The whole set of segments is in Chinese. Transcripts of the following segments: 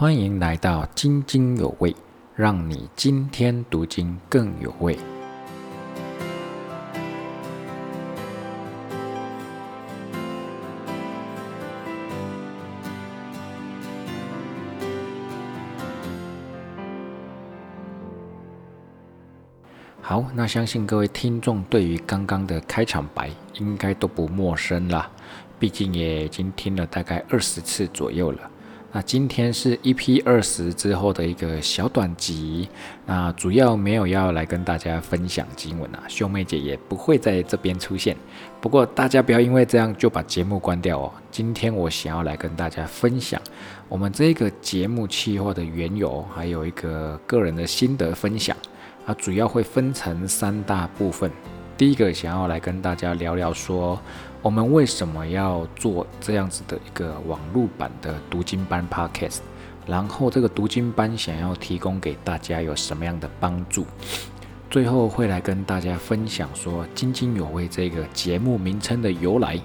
欢迎来到津津有味，让你今天读经更有味。好，那相信各位听众对于刚刚的开场白应该都不陌生啦，毕竟也已经听了大概二十次左右了。那今天是 EP 二十之后的一个小短集，那主要没有要来跟大家分享经文啊，兄妹姐也不会在这边出现。不过大家不要因为这样就把节目关掉哦。今天我想要来跟大家分享我们这个节目企划的缘由，还有一个个人的心得分享。它主要会分成三大部分。第一个想要来跟大家聊聊说，我们为什么要做这样子的一个网络版的读经班 Podcast，然后这个读经班想要提供给大家有什么样的帮助？最后会来跟大家分享说津津有味这个节目名称的由来，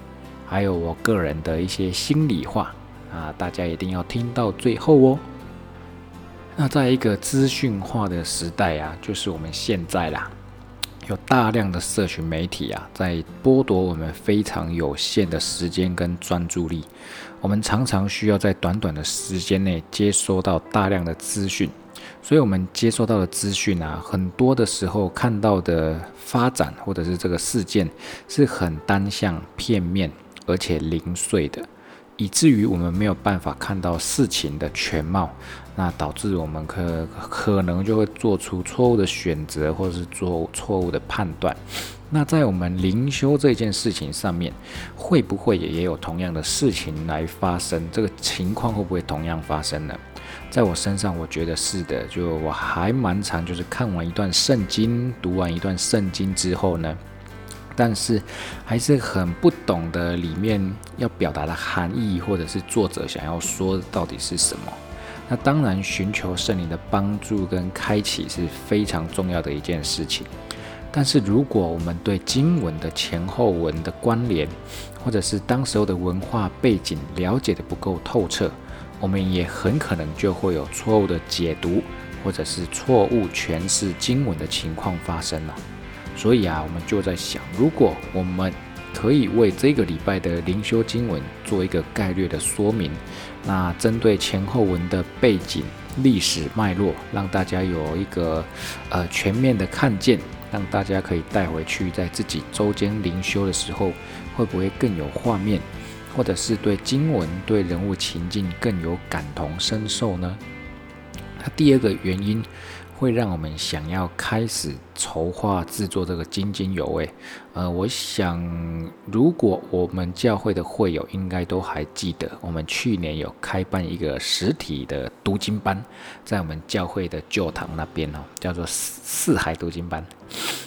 还有我个人的一些心里话啊，大家一定要听到最后哦。那在一个资讯化的时代啊，就是我们现在啦，有大量的社群媒体啊，在剥夺我们非常有限的时间跟专注力。我们常常需要在短短的时间内接收到大量的资讯，所以我们接收到的资讯啊，很多的时候看到的发展或者是这个事件是很单向、片面而且零碎的。以至于我们没有办法看到事情的全貌，那导致我们可可能就会做出错误的选择，或者是做错误的判断。那在我们灵修这件事情上面，会不会也也有同样的事情来发生？这个情况会不会同样发生呢？在我身上，我觉得是的。就我还蛮长，就是看完一段圣经，读完一段圣经之后呢。但是还是很不懂得里面要表达的含义，或者是作者想要说到底是什么。那当然，寻求圣灵的帮助跟开启是非常重要的一件事情。但是如果我们对经文的前后文的关联，或者是当时候的文化背景了解的不够透彻，我们也很可能就会有错误的解读，或者是错误诠释经文的情况发生了。所以啊，我们就在想，如果我们可以为这个礼拜的灵修经文做一个概略的说明，那针对前后文的背景、历史脉络，让大家有一个呃全面的看见，让大家可以带回去，在自己周间灵修的时候，会不会更有画面，或者是对经文、对人物情境更有感同身受呢？那第二个原因。会让我们想要开始筹划制作这个津津有味。呃，我想如果我们教会的会友应该都还记得，我们去年有开办一个实体的读经班，在我们教会的旧堂那边哦，叫做四四海读经班。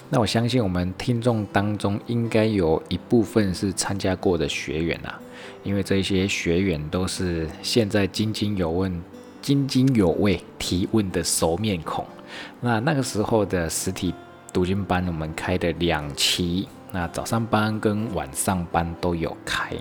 那我相信我们听众当中应该有一部分是参加过的学员啊，因为这些学员都是现在津津有问、津津有味提问的熟面孔。那那个时候的实体读经班，我们开的两期，那早上班跟晚上班都有开。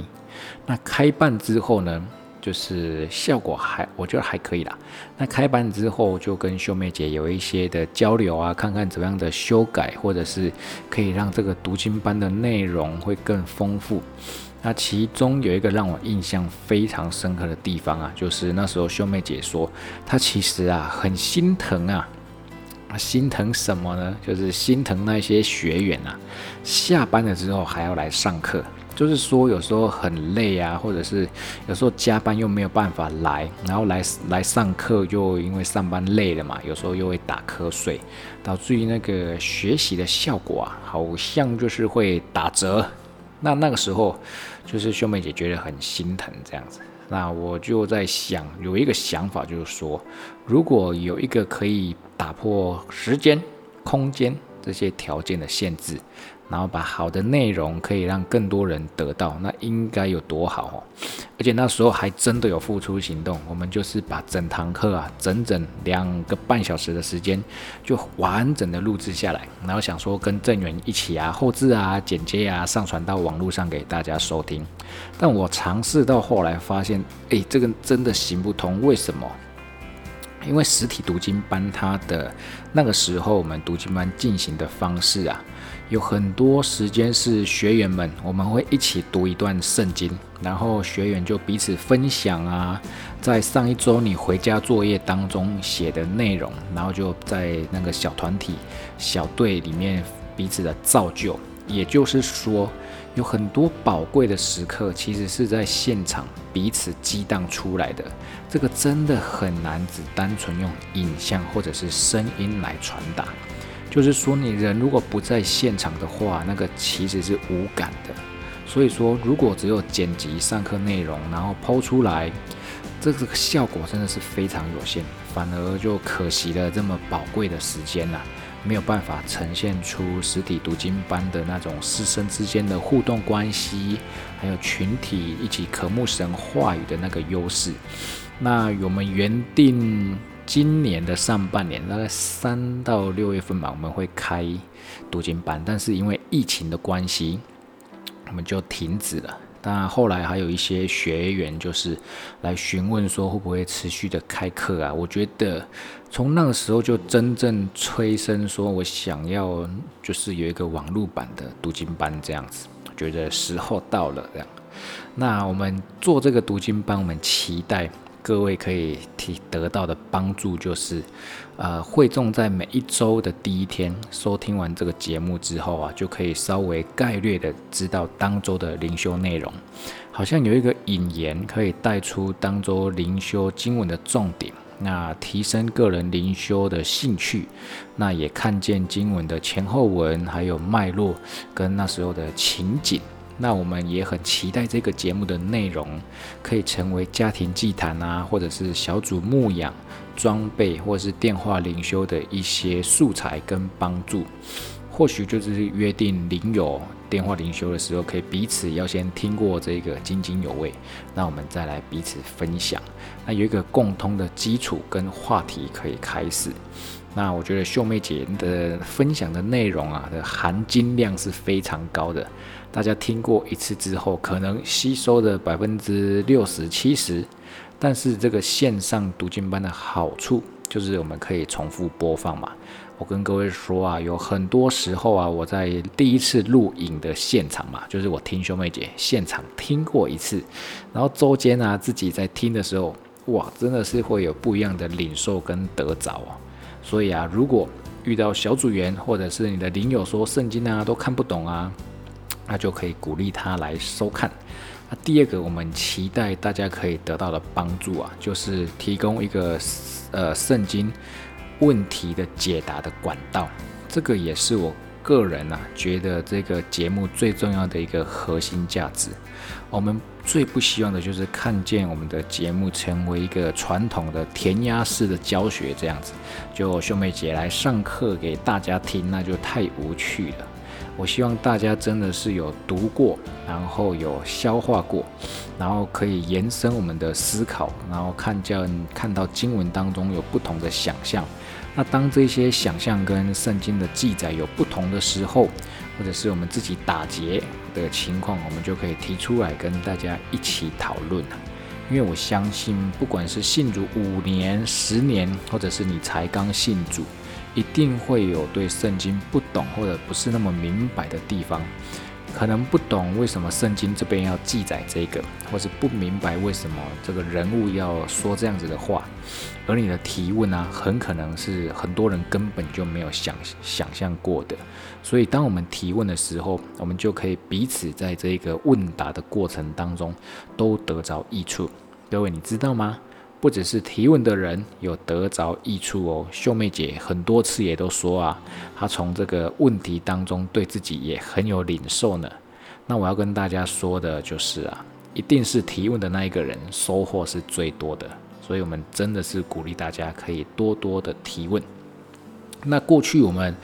那开办之后呢，就是效果还我觉得还可以啦。那开办之后，就跟秀妹姐有一些的交流啊，看看怎么样的修改，或者是可以让这个读经班的内容会更丰富。那其中有一个让我印象非常深刻的地方啊，就是那时候秀妹姐说，她其实啊很心疼啊。心疼什么呢？就是心疼那些学员啊，下班了之后还要来上课。就是说，有时候很累啊，或者是有时候加班又没有办法来，然后来来上课，就因为上班累了嘛，有时候又会打瞌睡，导致于那个学习的效果啊，好像就是会打折。那那个时候，就是秀妹姐觉得很心疼这样子。那我就在想，有一个想法，就是说，如果有一个可以打破时间、空间这些条件的限制。然后把好的内容可以让更多人得到，那应该有多好哦！而且那时候还真的有付出行动，我们就是把整堂课啊，整整两个半小时的时间，就完整的录制下来，然后想说跟郑源一起啊，后置啊、剪接啊，上传到网络上给大家收听。但我尝试到后来发现，哎，这个真的行不通，为什么？因为实体读经班它的那个时候我们读经班进行的方式啊。有很多时间是学员们，我们会一起读一段圣经，然后学员就彼此分享啊，在上一周你回家作业当中写的内容，然后就在那个小团体、小队里面彼此的造就。也就是说，有很多宝贵的时刻，其实是在现场彼此激荡出来的。这个真的很难只单纯用影像或者是声音来传达。就是说，你人如果不在现场的话，那个其实是无感的。所以说，如果只有剪辑上课内容，然后抛出来，这个效果真的是非常有限，反而就可惜了这么宝贵的时间了，没有办法呈现出实体读经班的那种师生之间的互动关系，还有群体一起渴慕神话语的那个优势。那我们原定。今年的上半年，大概三到六月份吧，我们会开读经班，但是因为疫情的关系，我们就停止了。那后来还有一些学员就是来询问说，会不会持续的开课啊？我觉得从那个时候就真正催生说，我想要就是有一个网络版的读经班这样子，觉得时候到了这样。那我们做这个读经班，我们期待。各位可以提得到的帮助就是，呃，会众在每一周的第一天收听完这个节目之后啊，就可以稍微概略的知道当周的灵修内容，好像有一个引言可以带出当周灵修经文的重点，那提升个人灵修的兴趣，那也看见经文的前后文，还有脉络跟那时候的情景。那我们也很期待这个节目的内容可以成为家庭祭坛啊，或者是小组牧养装备，或者是电话灵修的一些素材跟帮助。或许就是约定灵友电话灵修的时候，可以彼此要先听过这个津津有味，那我们再来彼此分享。那有一个共通的基础跟话题可以开始。那我觉得秀妹姐的分享的内容啊的含金量是非常高的。大家听过一次之后，可能吸收的百分之六十七十，但是这个线上读经班的好处就是我们可以重复播放嘛。我跟各位说啊，有很多时候啊，我在第一次录影的现场嘛，就是我听兄妹姐现场听过一次，然后周间啊自己在听的时候，哇，真的是会有不一样的领受跟得着哦。所以啊，如果遇到小组员或者是你的邻友说圣经啊都看不懂啊。那就可以鼓励他来收看。那第二个，我们期待大家可以得到的帮助啊，就是提供一个呃圣经问题的解答的管道。这个也是我个人啊觉得这个节目最重要的一个核心价值。我们最不希望的就是看见我们的节目成为一个传统的填鸭式的教学这样子，就兄妹姐来上课给大家听，那就太无趣了。我希望大家真的是有读过，然后有消化过，然后可以延伸我们的思考，然后看见看到经文当中有不同的想象。那当这些想象跟圣经的记载有不同的时候，或者是我们自己打结的情况，我们就可以提出来跟大家一起讨论因为我相信，不管是信主五年、十年，或者是你才刚信主。一定会有对圣经不懂或者不是那么明白的地方，可能不懂为什么圣经这边要记载这个，或是不明白为什么这个人物要说这样子的话，而你的提问呢，很可能是很多人根本就没有想想象过的。所以，当我们提问的时候，我们就可以彼此在这个问答的过程当中都得着益处。各位，你知道吗？不只是提问的人有得着益处哦，秀妹姐很多次也都说啊，她从这个问题当中对自己也很有领受呢。那我要跟大家说的就是啊，一定是提问的那一个人收获是最多的，所以我们真的是鼓励大家可以多多的提问。那过去我们。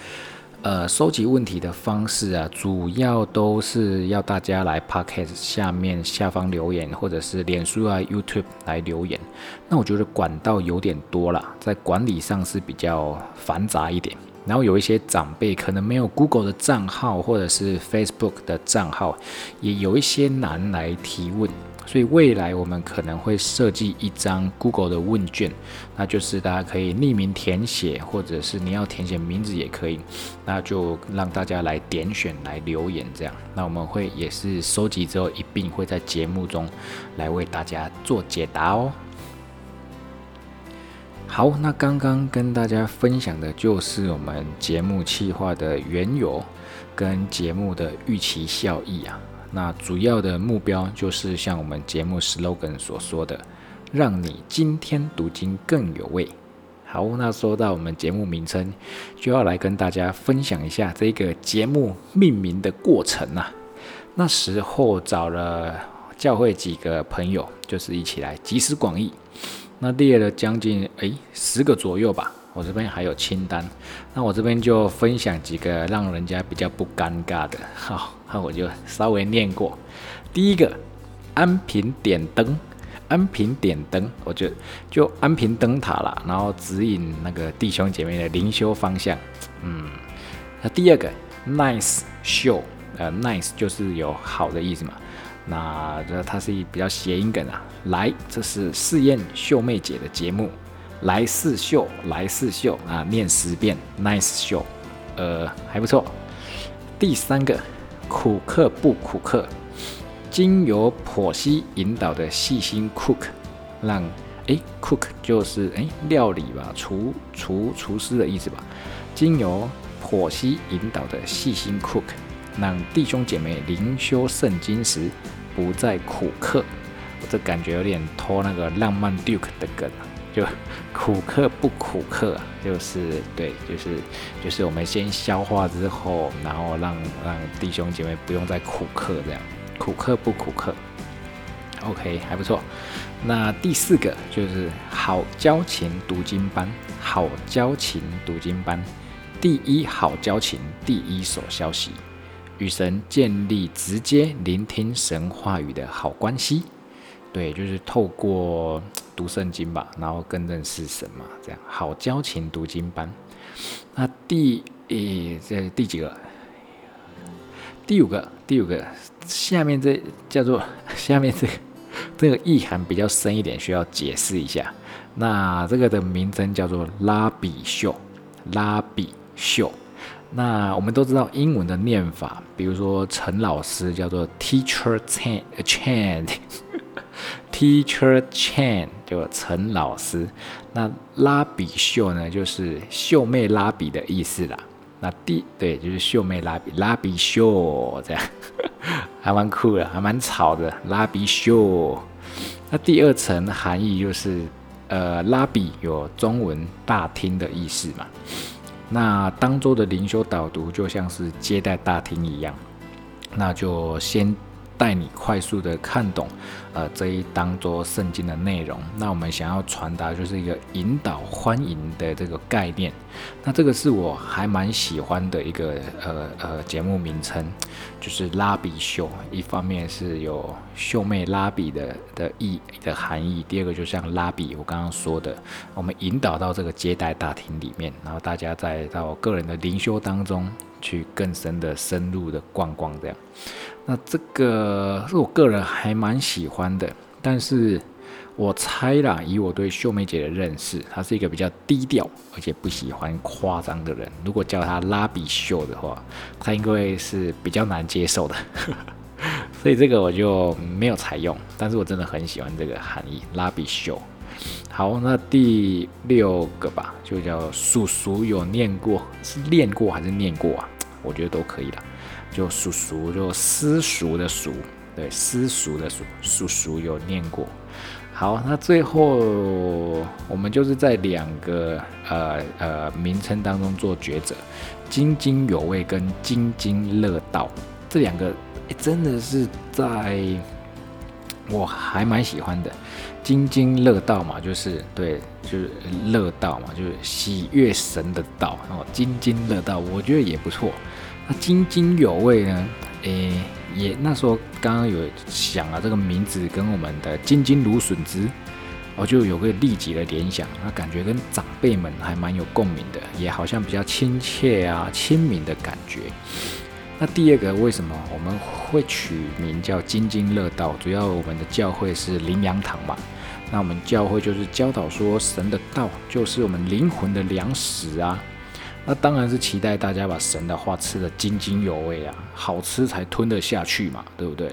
呃，收集问题的方式啊，主要都是要大家来 podcast 下面下方留言，或者是脸书啊、YouTube 来留言。那我觉得管道有点多了，在管理上是比较繁杂一点。然后有一些长辈可能没有 Google 的账号，或者是 Facebook 的账号，也有一些难来提问。所以未来我们可能会设计一张 Google 的问卷，那就是大家可以匿名填写，或者是你要填写名字也可以，那就让大家来点选来留言这样。那我们会也是收集之后一并会在节目中来为大家做解答哦。好，那刚刚跟大家分享的就是我们节目企划的缘由跟节目的预期效益啊。那主要的目标就是像我们节目 slogan 所说的，让你今天读经更有味。好，那说到我们节目名称，就要来跟大家分享一下这个节目命名的过程啊。那时候找了教会几个朋友，就是一起来集思广益。那列了将近诶十个左右吧，我这边还有清单。那我这边就分享几个让人家比较不尴尬的，好，那我就稍微念过。第一个，安平点灯，安平点灯，我就就安平灯塔啦，然后指引那个弟兄姐妹的灵修方向。嗯，那第二个，nice show，呃，nice 就是有好的意思嘛。那这它是一比较谐音梗啊，来，这是试验秀妹姐的节目，来试秀，来试秀啊，念十遍，nice show，，呃，还不错。第三个，苦克不苦克，经由剖析引导的细心 cook，让哎 cook 就是哎料理吧，厨厨厨师的意思吧，经由剖析引导的细心 cook。让弟兄姐妹灵修圣经时不再苦克，我这感觉有点拖那个浪漫 Duke 的梗，就苦克不苦克，就是对，就是就是我们先消化之后，然后让让弟兄姐妹不用再苦克这样，苦克不苦克，OK 还不错。那第四个就是好交情读经班，好交情读经班，第一好交情第一手消息。与神建立直接聆听神话语的好关系，对，就是透过读圣经吧，然后更认识神嘛，这样好交情读经班。那第诶这第几个？第五个，第五个，下面这叫做下面这这个意涵比较深一点，需要解释一下。那这个的名称叫做拉比秀，拉比秀。那我们都知道英文的念法，比如说陈老师叫做 Teacher chant chant Teacher Chan 就陈老师。那拉比秀呢，就是秀妹拉比的意思啦。那第对就是秀妹拉比，拉比秀这样，还蛮酷的，还蛮吵的。拉比秀。那第二层含义就是，呃，拉比有中文大厅的意思嘛。那当周的灵修导读就像是接待大厅一样，那就先带你快速的看懂，呃，这一当做圣经的内容。那我们想要传达就是一个引导欢迎的这个概念。那这个是我还蛮喜欢的一个呃呃节目名称，就是拉比秀。一方面是有秀妹拉比的的意的含义，第二个就像拉比我刚刚说的，我们引导到这个接待大厅里面，然后大家再到个人的灵修当中去更深的深入的逛逛这样。那这个是我个人还蛮喜欢关的，但是。我猜啦，以我对秀妹姐的认识，她是一个比较低调，而且不喜欢夸张的人。如果叫她拉比秀的话，她应该是比较难接受的。所以这个我就没有采用。但是我真的很喜欢这个含义，拉比秀。好，那第六个吧，就叫叔叔有念过，是练过还是念过啊？我觉得都可以了。就叔叔，就私塾的塾，对，私塾的塾，叔叔有念过。好，那最后我们就是在两个呃呃名称当中做抉择，津津有味跟津津乐道这两个，真的是在我还蛮喜欢的。津津乐道嘛，就是对，就是乐道嘛，就是喜悦神的道哦。津津乐道，我觉得也不错。那津津有味呢？诶。也那时候刚刚有想啊这个名字跟我们的金金芦笋汁，我就有个立即的联想，那感觉跟长辈们还蛮有共鸣的，也好像比较亲切啊亲民的感觉。那第二个，为什么我们会取名叫津津乐道？主要我们的教会是灵粮堂嘛。那我们教会就是教导说，神的道就是我们灵魂的粮食啊。那当然是期待大家把神的话吃得津津有味啊，好吃才吞得下去嘛，对不对？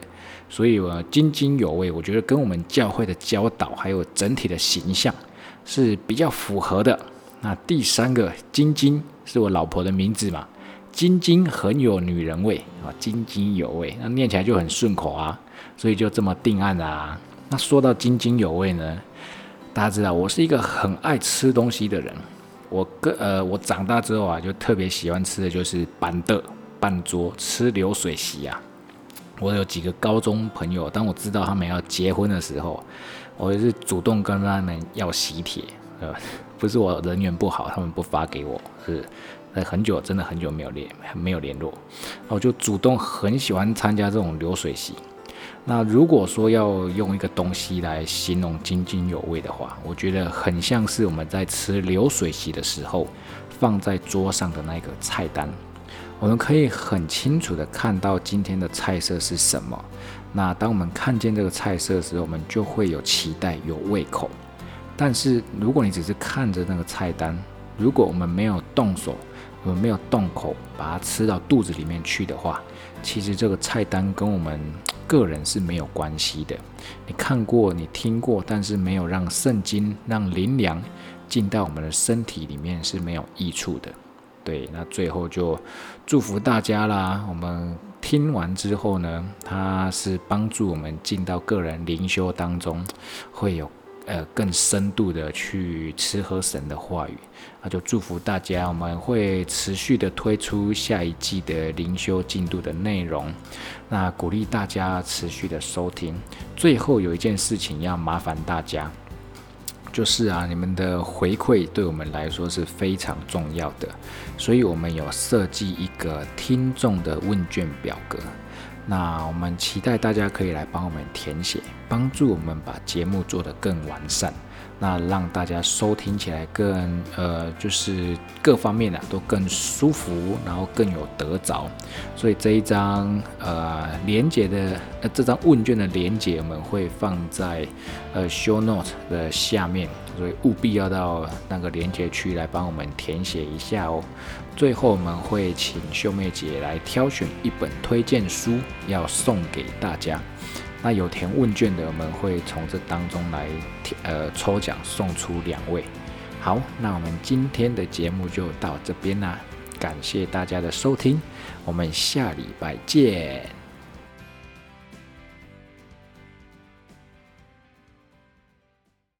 所以我津津有味，我觉得跟我们教会的教导还有整体的形象是比较符合的。那第三个“津津”是我老婆的名字嘛，“津津”很有女人味啊，“津津有味”，那念起来就很顺口啊，所以就这么定案啦。那说到津津有味呢，大家知道我是一个很爱吃东西的人。我个呃，我长大之后啊，就特别喜欢吃的就是板凳半桌吃流水席啊。我有几个高中朋友，当我知道他们要结婚的时候，我就是主动跟他们要喜帖，呃，不是我人缘不好，他们不发给我，是很久真的很久没有联没有联络，我就主动很喜欢参加这种流水席。那如果说要用一个东西来形容津津有味的话，我觉得很像是我们在吃流水席的时候放在桌上的那个菜单，我们可以很清楚的看到今天的菜色是什么。那当我们看见这个菜色时，我们就会有期待、有胃口。但是如果你只是看着那个菜单，如果我们没有动手，我们没有动口把它吃到肚子里面去的话，其实这个菜单跟我们。个人是没有关系的，你看过，你听过，但是没有让圣经、让灵粮进到我们的身体里面是没有益处的。对，那最后就祝福大家啦。我们听完之后呢，它是帮助我们进到个人灵修当中，会有。呃，更深度的去吃喝神的话语，那就祝福大家，我们会持续的推出下一季的灵修进度的内容，那鼓励大家持续的收听。最后有一件事情要麻烦大家，就是啊，你们的回馈对我们来说是非常重要的，所以我们有设计一个听众的问卷表格。那我们期待大家可以来帮我们填写，帮助我们把节目做得更完善。那让大家收听起来更呃，就是各方面的都更舒服，然后更有得着。所以这一张呃连接的呃这张问卷的连接，我们会放在呃 show note 的下面，所以务必要到那个连接区来帮我们填写一下哦。最后我们会请秀妹姐来挑选一本推荐书，要送给大家。那有填问卷的，我们会从这当中来呃抽奖送出两位。好，那我们今天的节目就到这边啦，感谢大家的收听，我们下礼拜见。